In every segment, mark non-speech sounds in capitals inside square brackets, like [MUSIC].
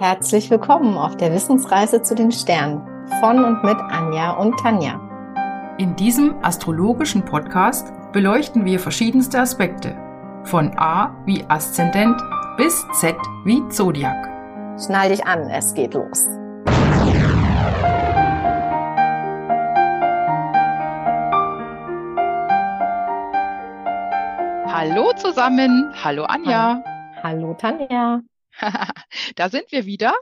Herzlich willkommen auf der Wissensreise zu den Sternen von und mit Anja und Tanja. In diesem astrologischen Podcast beleuchten wir verschiedenste Aspekte, von A wie Aszendent bis Z wie Zodiac. Schnall dich an, es geht los. Hallo zusammen, hallo Anja. Hallo Tanja. [LAUGHS] da sind wir wieder.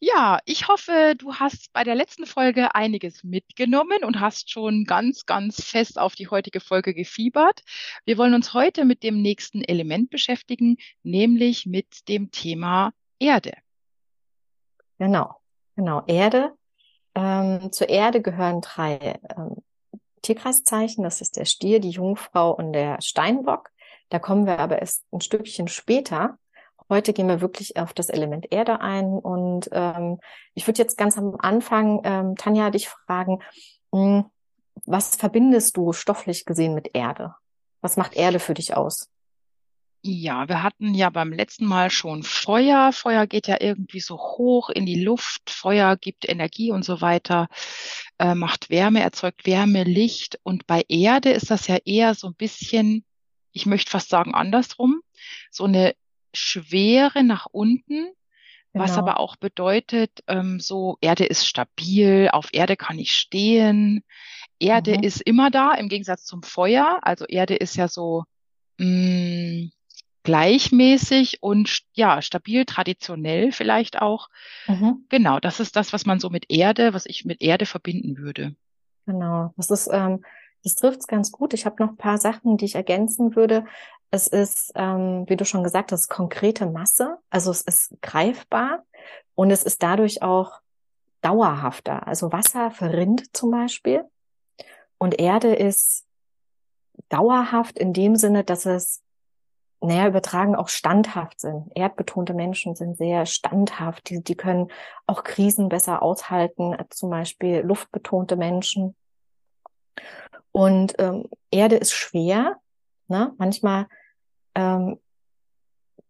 Ja, ich hoffe, du hast bei der letzten Folge einiges mitgenommen und hast schon ganz, ganz fest auf die heutige Folge gefiebert. Wir wollen uns heute mit dem nächsten Element beschäftigen, nämlich mit dem Thema Erde. Genau, genau, Erde. Ähm, zur Erde gehören drei ähm, Tierkreiszeichen. Das ist der Stier, die Jungfrau und der Steinbock. Da kommen wir aber erst ein Stückchen später. Heute gehen wir wirklich auf das Element Erde ein und ähm, ich würde jetzt ganz am Anfang, ähm, Tanja, dich fragen, mh, hm, was verbindest du stofflich gesehen mit Erde? Was macht Erde für dich aus? Ja, wir hatten ja beim letzten Mal schon Feuer. Feuer geht ja irgendwie so hoch in die Luft. Feuer gibt Energie und so weiter, äh, macht Wärme, erzeugt Wärme, Licht. Und bei Erde ist das ja eher so ein bisschen, ich möchte fast sagen andersrum, so eine Schwere nach unten, genau. was aber auch bedeutet, ähm, so Erde ist stabil, auf Erde kann ich stehen. Erde mhm. ist immer da, im Gegensatz zum Feuer. Also Erde ist ja so mh, mm, gleichmäßig und ja, stabil, traditionell vielleicht auch. Mhm. Genau, das ist das, was man so mit Erde, was ich mit Erde verbinden würde. Genau, das ist, ähm, das trifft es ganz gut. Ich habe noch ein paar Sachen, die ich ergänzen würde. Es ist, ähm, wie du schon gesagt hast, konkrete Masse. Also es ist greifbar und es ist dadurch auch dauerhafter. Also Wasser verrinnt zum Beispiel und Erde ist dauerhaft in dem Sinne, dass es naja, übertragen auch standhaft sind. Erdbetonte Menschen sind sehr standhaft. Die, die können auch Krisen besser aushalten, zum Beispiel luftbetonte Menschen. Und ähm, Erde ist schwer. Ne? Manchmal ähm,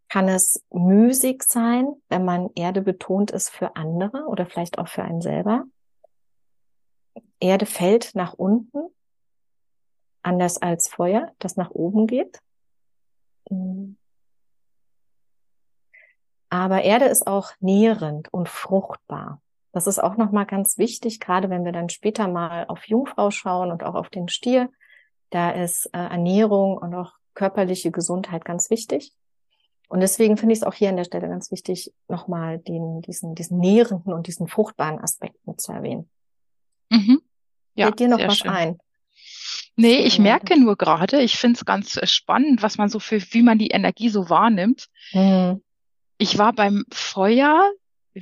kann es müßig sein, wenn man Erde betont ist für andere oder vielleicht auch für einen selber. Erde fällt nach unten, anders als Feuer, das nach oben geht. Aber Erde ist auch nährend und fruchtbar. Das ist auch nochmal ganz wichtig, gerade wenn wir dann später mal auf Jungfrau schauen und auch auf den Stier. Da ist äh, Ernährung und auch körperliche Gesundheit ganz wichtig. Und deswegen finde ich es auch hier an der Stelle ganz wichtig, nochmal den, diesen, diesen nährenden und diesen fruchtbaren Aspekt mit zu erwähnen. Mhm. Ja, Fällt dir noch was schön. ein? Nee, ich merke nur gerade, ich finde es ganz äh, spannend, was man so für, wie man die Energie so wahrnimmt. Mhm. Ich war beim Feuer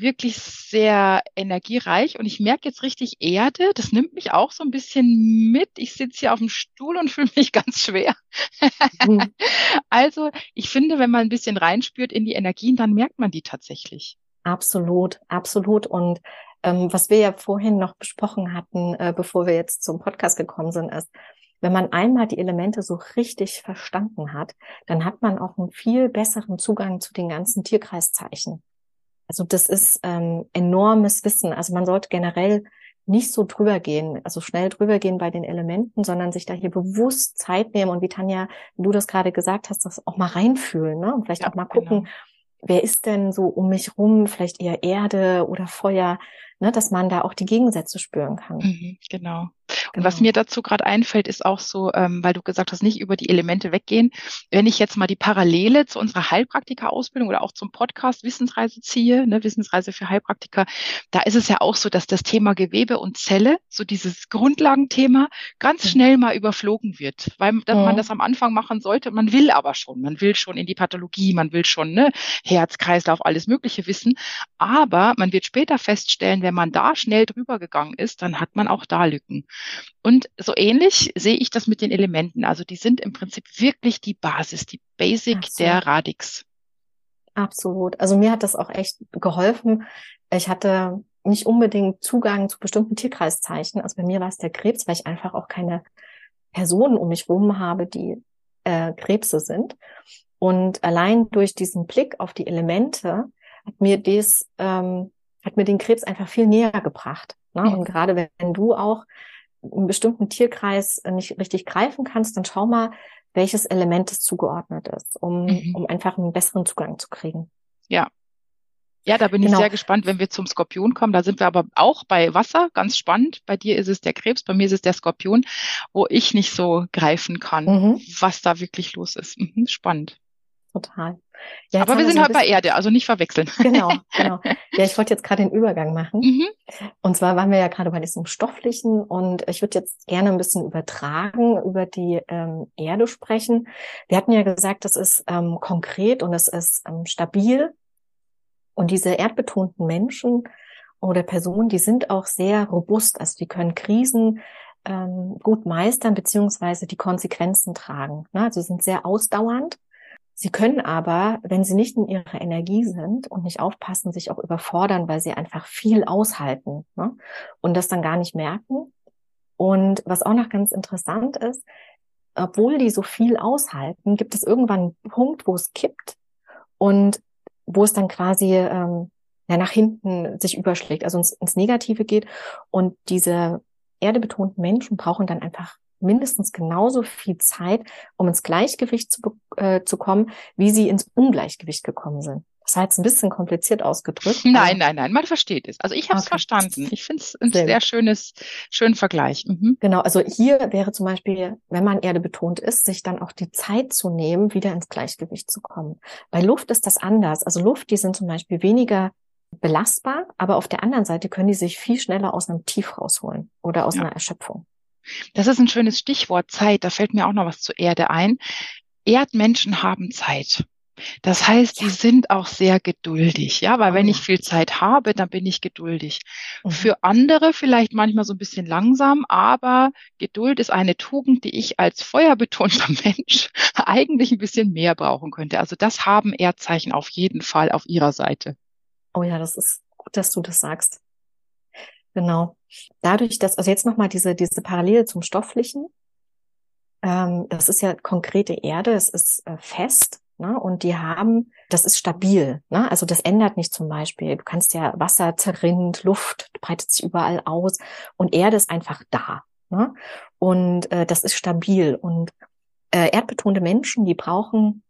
wirklich sehr energiereich und ich merke jetzt richtig Erde, das nimmt mich auch so ein bisschen mit. Ich sitze hier auf dem Stuhl und [LAUGHS] fühle mich ganz schwer. Mhm. also ich finde, wenn man ein bisschen reinspürt in die Energien, dann merkt man die tatsächlich. Absolut, absolut. Und ähm, was wir ja vorhin noch besprochen hatten, äh, bevor wir jetzt zum Podcast gekommen sind, ist, wenn man einmal die Elemente so richtig verstanden hat, dann hat man auch einen viel besseren Zugang zu den ganzen Tierkreiszeichen. Also das ist ähm, enormes Wissen. Also man sollte generell nicht so drüber gehen, also schnell drüber gehen bei den Elementen, sondern sich da hier bewusst Zeit nehmen und wie Tanja, du das gerade gesagt hast, das auch mal reinfühlen, ne? Und vielleicht ja, auch mal gucken, genau. wer ist denn so um mich rum, vielleicht eher Erde oder Feuer, ne? Dass man da auch die Gegensätze spüren kann. Mhm, genau. Und was genau. mir dazu gerade einfällt, ist auch so, ähm, weil du gesagt hast, nicht über die Elemente weggehen. Wenn ich jetzt mal die Parallele zu unserer Heilpraktika-Ausbildung oder auch zum Podcast Wissensreise ziehe, ne, Wissensreise für Heilpraktiker, da ist es ja auch so, dass das Thema Gewebe und Zelle, so dieses Grundlagenthema, ganz schnell mal überflogen wird, weil mhm. man das am Anfang machen sollte. Man will aber schon, man will schon in die Pathologie, man will schon ne, Herz, Kreislauf, alles Mögliche wissen. Aber man wird später feststellen, wenn man da schnell drüber gegangen ist, dann hat man auch da Lücken. Und so ähnlich sehe ich das mit den Elementen. Also die sind im Prinzip wirklich die Basis, die Basic Absolut. der Radix. Absolut. Also mir hat das auch echt geholfen. Ich hatte nicht unbedingt Zugang zu bestimmten Tierkreiszeichen. Also bei mir war es der Krebs, weil ich einfach auch keine Personen um mich rum habe, die äh, Krebse sind. Und allein durch diesen Blick auf die Elemente hat mir das, ähm, hat mir den Krebs einfach viel näher gebracht. Ne? Mhm. Und gerade wenn du auch einen bestimmten Tierkreis nicht richtig greifen kannst, dann schau mal, welches Element es zugeordnet ist, um, mhm. um einfach einen besseren Zugang zu kriegen. Ja, ja, da bin genau. ich sehr gespannt, wenn wir zum Skorpion kommen. Da sind wir aber auch bei Wasser, ganz spannend. Bei dir ist es der Krebs, bei mir ist es der Skorpion, wo ich nicht so greifen kann, mhm. was da wirklich los ist. Mhm, spannend. Total. Ja, aber wir sind so halt bei Erde, also nicht verwechseln. Genau, [LAUGHS] genau. Ja, ich wollte jetzt gerade den Übergang machen. Mhm. Und zwar waren wir ja gerade bei diesem Stofflichen und ich würde jetzt gerne ein bisschen übertragen, über die ähm, Erde sprechen. Wir hatten ja gesagt, das ist ähm, konkret und es ist ähm, stabil und diese erdbetonten Menschen oder Personen, die sind auch sehr robust. Also die können Krisen ähm, gut meistern beziehungsweise die Konsequenzen tragen. Ne? Also sind sehr ausdauernd. Sie können aber, wenn sie nicht in ihrer Energie sind und nicht aufpassen, sich auch überfordern, weil sie einfach viel aushalten ne? und das dann gar nicht merken. Und was auch noch ganz interessant ist, obwohl die so viel aushalten, gibt es irgendwann einen Punkt, wo es kippt und wo es dann quasi ähm, ja, nach hinten sich überschlägt, also ins, ins Negative geht. Und diese erdebetonten Menschen brauchen dann einfach mindestens genauso viel Zeit, um ins Gleichgewicht zu, äh, zu kommen, wie sie ins Ungleichgewicht gekommen sind. Das war jetzt ein bisschen kompliziert ausgedrückt. Nein, nein, nein, man versteht es. Also ich habe es okay. verstanden. Ich finde es ein sehr, sehr schönes, schönen Vergleich. Mhm. Genau, also hier wäre zum Beispiel, wenn man Erde betont ist, sich dann auch die Zeit zu nehmen, wieder ins Gleichgewicht zu kommen. Bei Luft ist das anders. Also Luft, die sind zum Beispiel weniger belastbar, aber auf der anderen Seite können die sich viel schneller aus einem Tief rausholen oder aus ja. einer Erschöpfung. Das ist ein schönes Stichwort Zeit. Da fällt mir auch noch was zur Erde ein. Erdmenschen haben Zeit. Das heißt, ja. die sind auch sehr geduldig, ja, weil oh, wenn ich viel Zeit habe, dann bin ich geduldig. Mhm. Für andere vielleicht manchmal so ein bisschen langsam, aber Geduld ist eine Tugend, die ich als feuerbetonter [LAUGHS] Mensch eigentlich ein bisschen mehr brauchen könnte. Also das haben Erdzeichen auf jeden Fall auf ihrer Seite. Oh ja, das ist gut, dass du das sagst. Genau. Dadurch, dass, also jetzt nochmal diese, diese Parallele zum Stofflichen. Ähm, das ist ja konkrete Erde, es ist äh, fest Ne? Und die haben, das ist stabil. Ne? Also das ändert nicht zum Beispiel. Du kannst ja Wasser zerrinnt, Luft breitet sich überall aus und Erde ist einfach da. Ne? Und äh, das ist stabil. Und äh, erdbetonte Menschen, die brauchen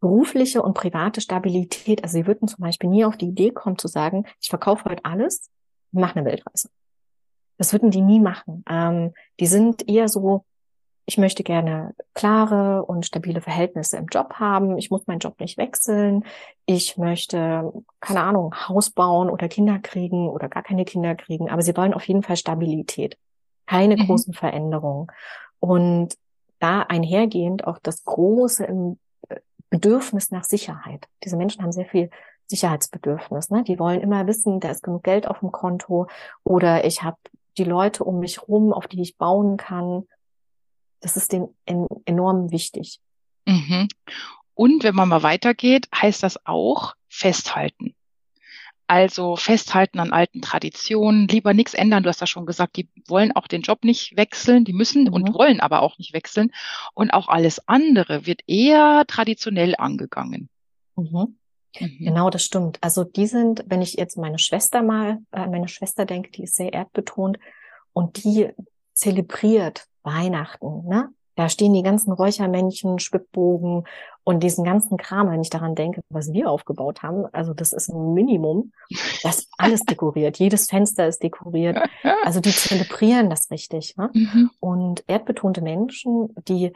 berufliche und private Stabilität. Also sie würden zum Beispiel nie auf die Idee kommen zu sagen, ich verkaufe heute alles und mache eine Weltreise. Das würden die nie machen. Ähm, die sind eher so, ich möchte gerne klare und stabile Verhältnisse im Job haben. Ich muss meinen Job nicht wechseln. Ich möchte, keine Ahnung, Haus bauen oder Kinder kriegen oder gar keine Kinder kriegen. Aber sie wollen auf jeden Fall Stabilität. Keine mhm. großen Veränderungen. Und da einhergehend auch das große äh, Bedürfnis nach Sicherheit. Diese Menschen haben sehr viel Sicherheitsbedürfnis. Ne? Die wollen immer wissen, da ist genug Geld auf dem Konto oder ich habe die Leute um mich rum, auf die ich bauen kann das ist denen enorm wichtig. Mhm. Und wenn man mal weitergeht, heißt das auch festhalten. Also festhalten an alten Traditionen, lieber nichts ändern. Du hast ja schon gesagt, die wollen auch den Job nicht wechseln, die müssen mhm. und wollen aber auch nicht wechseln. Und auch alles andere wird eher traditionell angegangen. Mhm. Mhm. Genau, das stimmt. Also die sind, wenn ich jetzt meine Schwester mal, äh, meine Schwester denke, die ist sehr erdbetont und die zelebriert Weihnachten, ne? Da stehen die ganzen Räuchermännchen, Schwibbogen und diesen ganzen Kram, wenn ich daran denke, was wir aufgebaut haben. Also das ist ein Minimum. Das ist [LAUGHS] alles dekoriert. Jedes Fenster ist dekoriert. Also die zelebrieren das richtig. Ne? Mhm. Und erdbetonte Menschen, die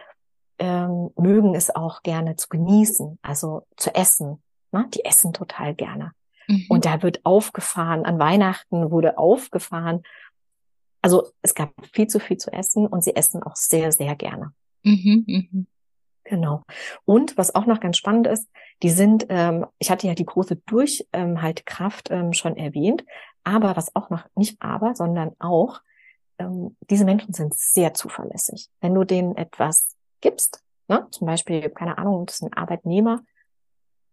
ähm, mögen es auch gerne zu genießen, also zu essen. Ne? Die essen total gerne. Mhm. Und da wird aufgefahren. An Weihnachten wurde aufgefahren also es gab viel zu viel zu essen und sie essen auch sehr, sehr gerne. Mhm, mh. Genau. Und was auch noch ganz spannend ist, die sind, ähm, ich hatte ja die große Durchhaltekraft ähm, schon erwähnt, aber was auch noch nicht aber, sondern auch, ähm, diese Menschen sind sehr zuverlässig. Wenn du denen etwas gibst, ne, zum Beispiel, keine Ahnung, das ist ein Arbeitnehmer,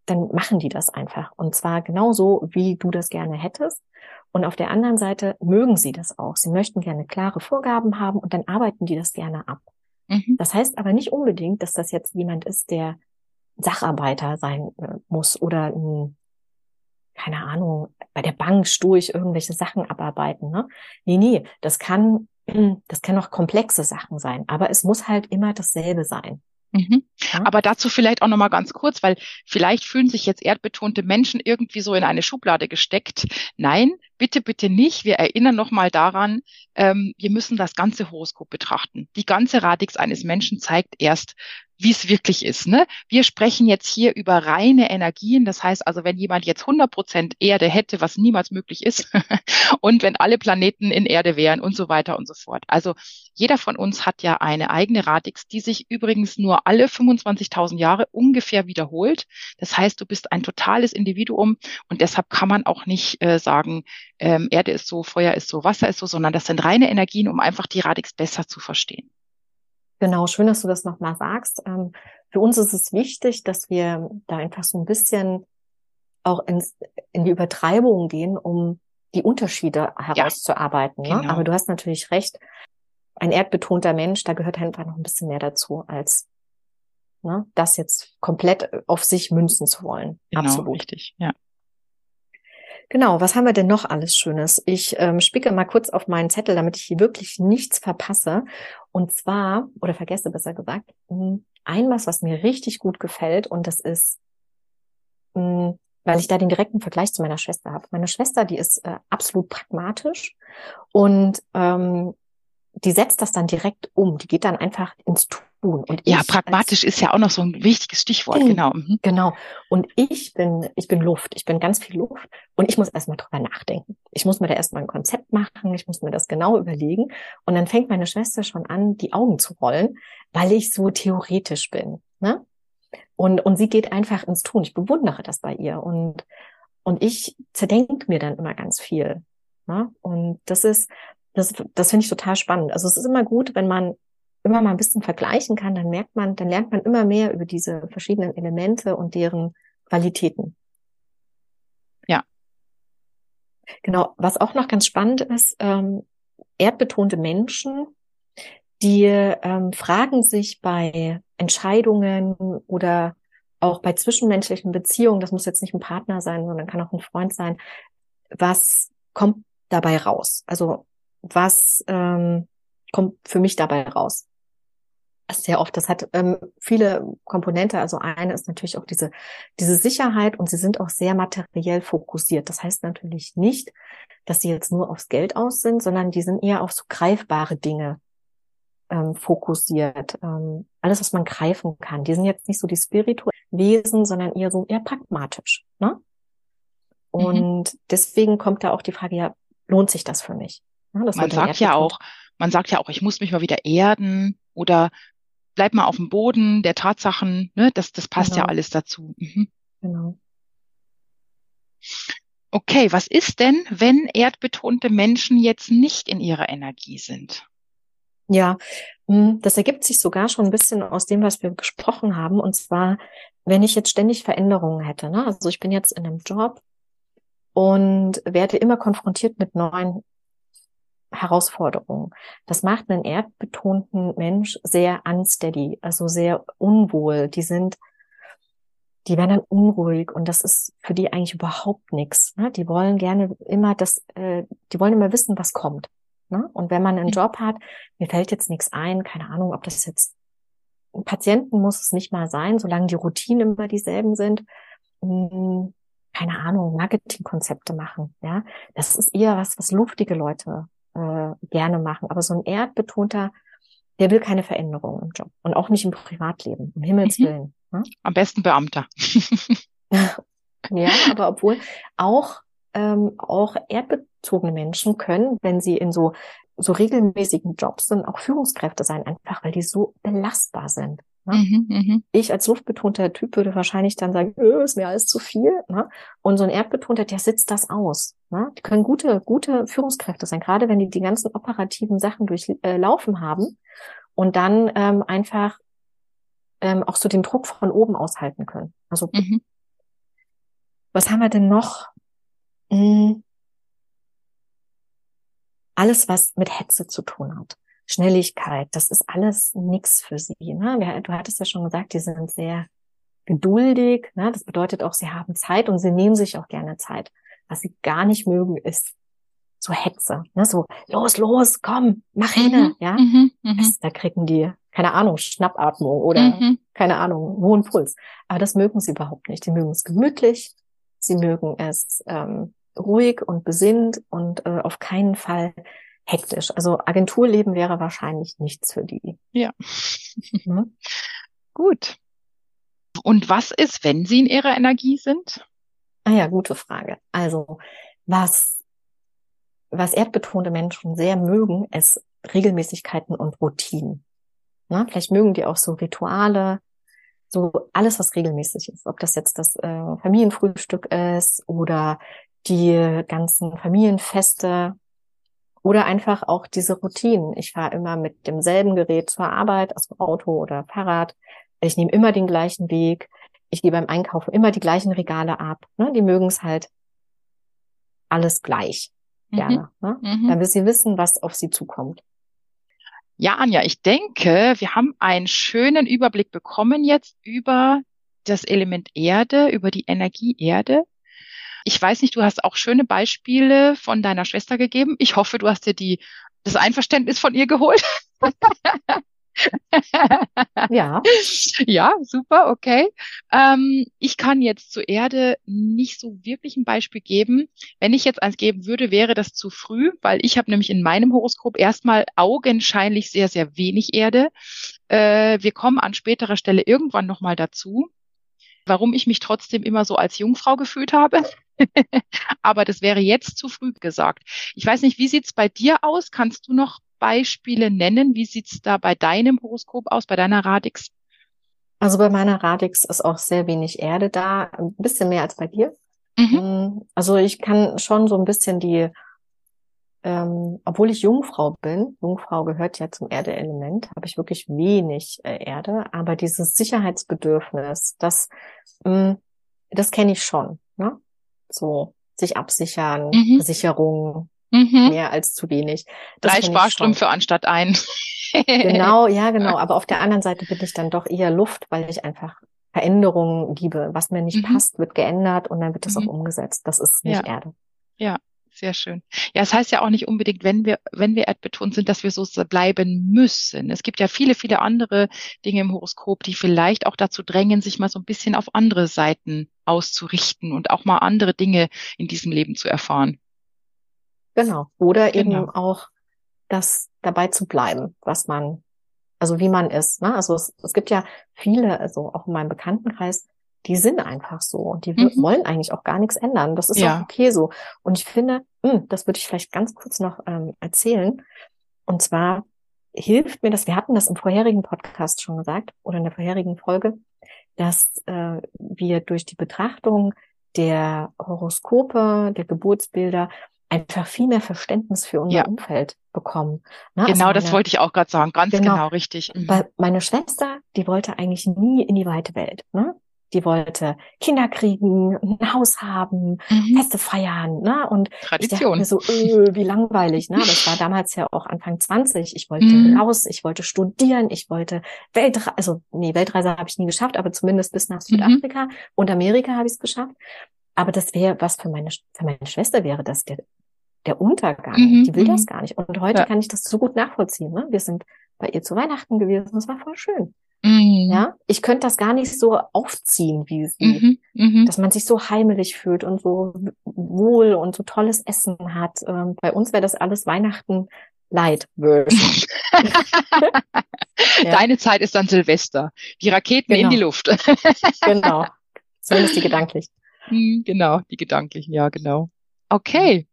dann machen die das einfach. Und zwar genauso, wie du das gerne hättest. Und auf der anderen Seite mögen sie das auch. Sie möchten gerne klare Vorgaben haben und dann arbeiten die das gerne ab. Mhm. Das heißt aber nicht unbedingt, dass das jetzt jemand ist, der Sacharbeiter sein äh, muss oder ein, keine Ahnung, bei der Bank sturig irgendwelche Sachen abarbeiten. Ne? Nee, nee, das kann, [CLEARS THROAT] das kann auch komplexe Sachen sein, aber es muss halt immer dasselbe sein. Mhm. Ja? Aber dazu vielleicht auch nochmal ganz kurz, weil vielleicht fühlen sich jetzt erdbetonte Menschen irgendwie so in eine Schublade gesteckt. Nein, bitte, bitte nicht. Wir erinnern nochmal daran, ähm, wir müssen das ganze Horoskop betrachten. Die ganze Radix eines Menschen zeigt erst, wie es wirklich ist. Ne? Wir sprechen jetzt hier über reine Energien. Das heißt also, wenn jemand jetzt 100 Prozent Erde hätte, was niemals möglich ist, [LAUGHS] und wenn alle Planeten in Erde wären und so weiter und so fort. Also jeder von uns hat ja eine eigene Radix, die sich übrigens nur alle 25.000 Jahre ungefähr wiederholt. Das heißt, du bist ein totales Individuum und deshalb kann man auch nicht äh, sagen, ähm, Erde ist so, Feuer ist so, Wasser ist so, sondern das sind reine Energien, um einfach die Radix besser zu verstehen. Genau, schön, dass du das nochmal sagst. Ähm, für uns ist es wichtig, dass wir da einfach so ein bisschen auch ins, in die Übertreibung gehen, um die Unterschiede herauszuarbeiten. Ja, ne? genau. Aber du hast natürlich recht. Ein erdbetonter Mensch, da gehört einfach noch ein bisschen mehr dazu, als ne, das jetzt komplett auf sich münzen zu wollen. Genau, Absolut. Richtig, ja. Genau, was haben wir denn noch alles Schönes? Ich ähm, spicke mal kurz auf meinen Zettel, damit ich hier wirklich nichts verpasse. Und zwar, oder vergesse besser gesagt, hm, ein was, was mir richtig gut gefällt und das ist, mh, hm, weil ich da den direkten Vergleich zu meiner Schwester habe. Meine Schwester, die ist äh, absolut pragmatisch und ähm, die setzt das dann direkt um. Die geht dann einfach ins Tun. Und ja, pragmatisch ist ja auch noch so ein wichtiges Stichwort, genau. Mhm. Genau. Und ich bin, ich bin Luft. Ich bin ganz viel Luft. Und ich muss erstmal drüber nachdenken. Ich muss mir da erstmal ein Konzept machen. Ich muss mir das genau überlegen. Und dann fängt meine Schwester schon an, die Augen zu rollen, weil ich so theoretisch bin. Ne? Und, und sie geht einfach ins Tun. Ich bewundere das bei ihr. Und, und ich zerdenke mir dann immer ganz viel. Ne? Und das ist, das, das finde ich total spannend. Also es ist immer gut, wenn man immer mal ein bisschen vergleichen kann, dann merkt man, dann lernt man immer mehr über diese verschiedenen Elemente und deren Qualitäten. Ja. Genau. Was auch noch ganz spannend ist, ähm, erdbetonte Menschen, die ähm, fragen sich bei Entscheidungen oder auch bei zwischenmenschlichen Beziehungen, das muss jetzt nicht ein Partner sein, sondern kann auch ein Freund sein, was kommt dabei raus? Also was ähm, kommt für mich dabei raus? Sehr oft, das hat ähm, viele Komponente. Also eine ist natürlich auch diese, diese Sicherheit und sie sind auch sehr materiell fokussiert. Das heißt natürlich nicht, dass sie jetzt nur aufs Geld aus sind, sondern die sind eher auf so greifbare Dinge ähm, fokussiert. Ähm, alles, was man greifen kann. Die sind jetzt nicht so die spirituellen Wesen, sondern eher so eher pragmatisch. Ne? Mhm. Und mhm. deswegen kommt da auch die Frage, ja, lohnt sich das für mich? Ja, man sagt ja auch, man sagt ja auch, ich muss mich mal wieder erden oder bleib mal auf dem Boden der Tatsachen, ne? Das, das passt genau. ja alles dazu. Mhm. Genau. Okay, was ist denn, wenn erdbetonte Menschen jetzt nicht in ihrer Energie sind? Ja, hm, das ergibt sich sogar schon ein bisschen aus dem, was wir gesprochen haben. Und zwar, wenn ich jetzt ständig Veränderungen hätte. Ne? Also ich bin jetzt in einem Job und werde immer konfrontiert mit neuen Herausforderungen. Das macht einen erdbetonten Mensch sehr unsteady, also sehr unwohl. Die sind, die werden dann unruhig und das ist für die eigentlich überhaupt nichts. Ne? Die wollen gerne immer das, äh, die wollen immer wissen, was kommt. Ne? Und wenn man einen Job hat, mir fällt jetzt nichts ein, keine Ahnung, ob das jetzt Patienten muss es nicht mal sein, solange die Routinen immer dieselben sind. Hm, keine Ahnung, Marketingkonzepte machen. Ja, das ist eher was, was luftige Leute äh, gerne machen. Aber so ein erdbetonter, der will keine Veränderung im Job und auch nicht im Privatleben, um Himmels mhm. Willen. Ne? Am besten Beamter. [LAUGHS] ja, aber obwohl auch ähm, auch erdbezogene Menschen können, wenn sie in so so regelmäßigen Jobs sind, auch Führungskräfte sein, einfach weil die so belastbar sind. Ne? Mhm, mhm, ich als luftbetonter Typ würde wahrscheinlich dann sagen, öh, ist mir alles zu viel. Ne? Und so ein erdbetonter, der sitzt das aus. Ne? Die können gute, gute Führungskräfte sein, gerade wenn die die ganzen operativen Sachen durchlaufen äh, haben und dann ähm, einfach ähm, auch so den Druck von oben aushalten können. Also mhm. was haben wir denn noch? Hm. Alles, was mit Hetze zu tun hat. Schnelligkeit, das ist alles nix für sie. Ne? Du hattest ja schon gesagt, die sind sehr geduldig. Ne? Das bedeutet auch, sie haben Zeit und sie nehmen sich auch gerne Zeit. Was sie gar nicht mögen, ist so Hexe. Ne? So, los, los, komm, mach hin. Mhm, ja, mhm, mhm. das, da kriegen die, keine Ahnung, Schnappatmung oder mhm. keine Ahnung, hohen Puls. Aber das mögen sie überhaupt nicht. Sie mögen es gemütlich. Sie mögen es ähm, ruhig und besinnt und äh, auf keinen Fall hektisch. Also Agenturleben wäre wahrscheinlich nichts für die. Ja. Hm? [LAUGHS] Gut. Und was ist, wenn sie in ihrer Energie sind? Ah ja, gute Frage. Also was, was erdbetonte Menschen sehr mögen, ist Regelmäßigkeiten und Routinen. Na, vielleicht mögen die auch so Rituale, so alles, was regelmäßig ist. Ob das jetzt das äh, Familienfrühstück ist oder die ganzen Familienfeste oder einfach auch diese Routinen. Ich fahre immer mit demselben Gerät zur Arbeit, also Auto oder Fahrrad. Ich nehme immer den gleichen Weg. Ich gehe beim Einkaufen immer die gleichen Regale ab. Ne? Die mögen es halt alles gleich mhm. gerne. Ne? Mhm. Damit sie wissen, was auf sie zukommt. Ja, Anja, ich denke, wir haben einen schönen Überblick bekommen jetzt über das Element Erde, über die Energie Erde. Ich weiß nicht, du hast auch schöne Beispiele von deiner Schwester gegeben. Ich hoffe, du hast dir die, das Einverständnis von ihr geholt. ja. [LAUGHS] Ja, super, okay. Ähm, ich kann jetzt zur Erde nicht so wirklich ein Beispiel geben. Wenn ich jetzt eins geben würde, wäre das zu früh, weil ich habe nämlich in meinem Horoskop erstmal augenscheinlich sehr, sehr wenig Erde. Äh, wir kommen an späterer Stelle irgendwann nochmal dazu warum ich mich trotzdem immer so als Jungfrau gefühlt habe. [LAUGHS] Aber das wäre jetzt zu früh gesagt. Ich weiß nicht, wie sieht's bei dir aus? Kannst du noch Beispiele nennen? Wie sieht's da bei deinem Horoskop aus, bei deiner Radix? Also bei meiner Radix ist auch sehr wenig Erde da, ein bisschen mehr als bei dir. Mhm. Mm, also ich kann schon so ein bisschen die ähm, obwohl ich Jungfrau bin, Jungfrau gehört ja zum Erdeelement, habe ich wirklich wenig äh, Erde, aber dieses Sicherheitsbedürfnis, das, ähm, das kenne ich schon. Ne? So sich absichern, mhm. Versicherung, mhm. mehr als zu wenig. Das Drei Sparstrümpfe anstatt ein. [LAUGHS] genau, ja, genau. Aber auf der anderen Seite bin ich dann doch eher Luft, weil ich einfach Veränderungen liebe. Was mir nicht mhm. passt, wird geändert und dann wird das auch mhm. umgesetzt. Das ist nicht ja. Erde. Ja, sehr schön. Ja, es heißt ja auch nicht unbedingt, wenn wir, wenn wir erdbetont sind, dass wir so bleiben müssen. Es gibt ja viele, viele andere Dinge im Horoskop, die vielleicht auch dazu drängen, sich mal so ein bisschen auf andere Seiten auszurichten und auch mal andere Dinge in diesem Leben zu erfahren. Genau. Oder genau. eben auch das dabei zu bleiben, was man, also wie man ist. Ne? Also es, es gibt ja viele, also auch in meinem Bekanntenkreis, die sind einfach so und die mhm. wollen eigentlich auch gar nichts ändern. Das ist ja. auch okay so. Und ich finde, mh, hm, das würde ich vielleicht ganz kurz noch ähm, erzählen. Und zwar hilft mir das, wir hatten das im vorherigen Podcast schon gesagt oder in der vorherigen Folge, dass äh, wir durch die Betrachtung der Horoskope, der Geburtsbilder einfach viel mehr Verständnis für unser ja. Umfeld bekommen. Ne? Also genau, also meine, das wollte ich auch gerade sagen. Ganz genau, genau richtig. Mhm. Weil meine Schwester, die wollte eigentlich nie in die weite Welt. Ne? Die wollte Kinder kriegen, ein Haus haben, mhm. Feste feiern, ne? Und Tradition. ich dachte mir so, öh, wie langweilig, ne? Das war damals ja auch Anfang 20. Ich wollte mhm. raus, ich wollte studieren, ich wollte Weltreise, also nee, Weltreise habe ich nie geschafft, aber zumindest bis nach mhm. Südafrika mhm. und Amerika habe ich es geschafft. Aber das wäre was für meine für meine Schwester wäre das der der Untergang. Mhm. Die will das mhm. gar nicht. Und heute ja. kann ich das so gut nachvollziehen. Ne? Wir sind bei ihr zu Weihnachten gewesen. Das war voll schön. Mhm. Ja, ich könnte das gar nicht so aufziehen, wie sie, mhm. Mhm. dass man sich so heimelig fühlt und so wohl und so tolles Essen hat. Ähm, bei uns wäre das alles Weihnachten Light Version. [LAUGHS] ja. Deine Zeit ist dann Silvester. Die Raketen genau. in die Luft. genau. Zumindest die gedanklich. Mhm, genau, die gedanklichen, ja, genau. Okay.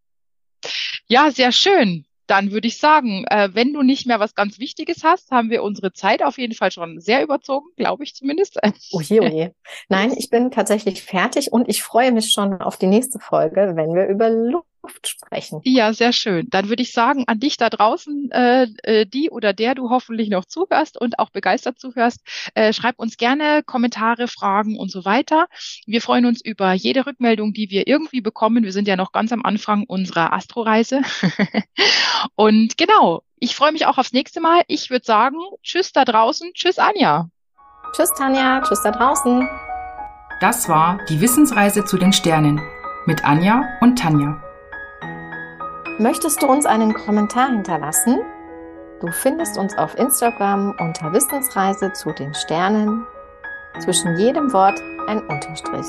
Ja, sehr schön dann würde ich sagen, äh, wenn du nicht mehr was ganz Wichtiges hast, haben wir unsere Zeit auf jeden Fall schon sehr überzogen, glaube ich zumindest. Oh je, oh je. [LAUGHS] Nein, ich bin tatsächlich fertig und ich freue mich schon auf die nächste Folge, wenn wir über Zukunft sprechen. Ja, sehr schön. Dann würde ich sagen, an dich da draußen, äh, äh, die oder der du hoffentlich noch zuhörst und auch begeistert zuhörst, äh, schreib uns gerne Kommentare, Fragen und so weiter. Wir freuen uns über jede Rückmeldung, die wir irgendwie bekommen. Wir sind ja noch ganz am Anfang unserer Astroreise. [LAUGHS] und genau, ich freue mich auch aufs nächste Mal. Ich würde sagen, tschüss da draußen, tschüss Anja. Tschüss Tanja, tschüss da draußen. Das war die Wissensreise zu den Sternen mit Anja und Tanja. Möchtest du uns einen Kommentar hinterlassen? Du findest uns auf Instagram unter Wissensreise zu den Sternen. Zwischen jedem Wort ein Unterstrich.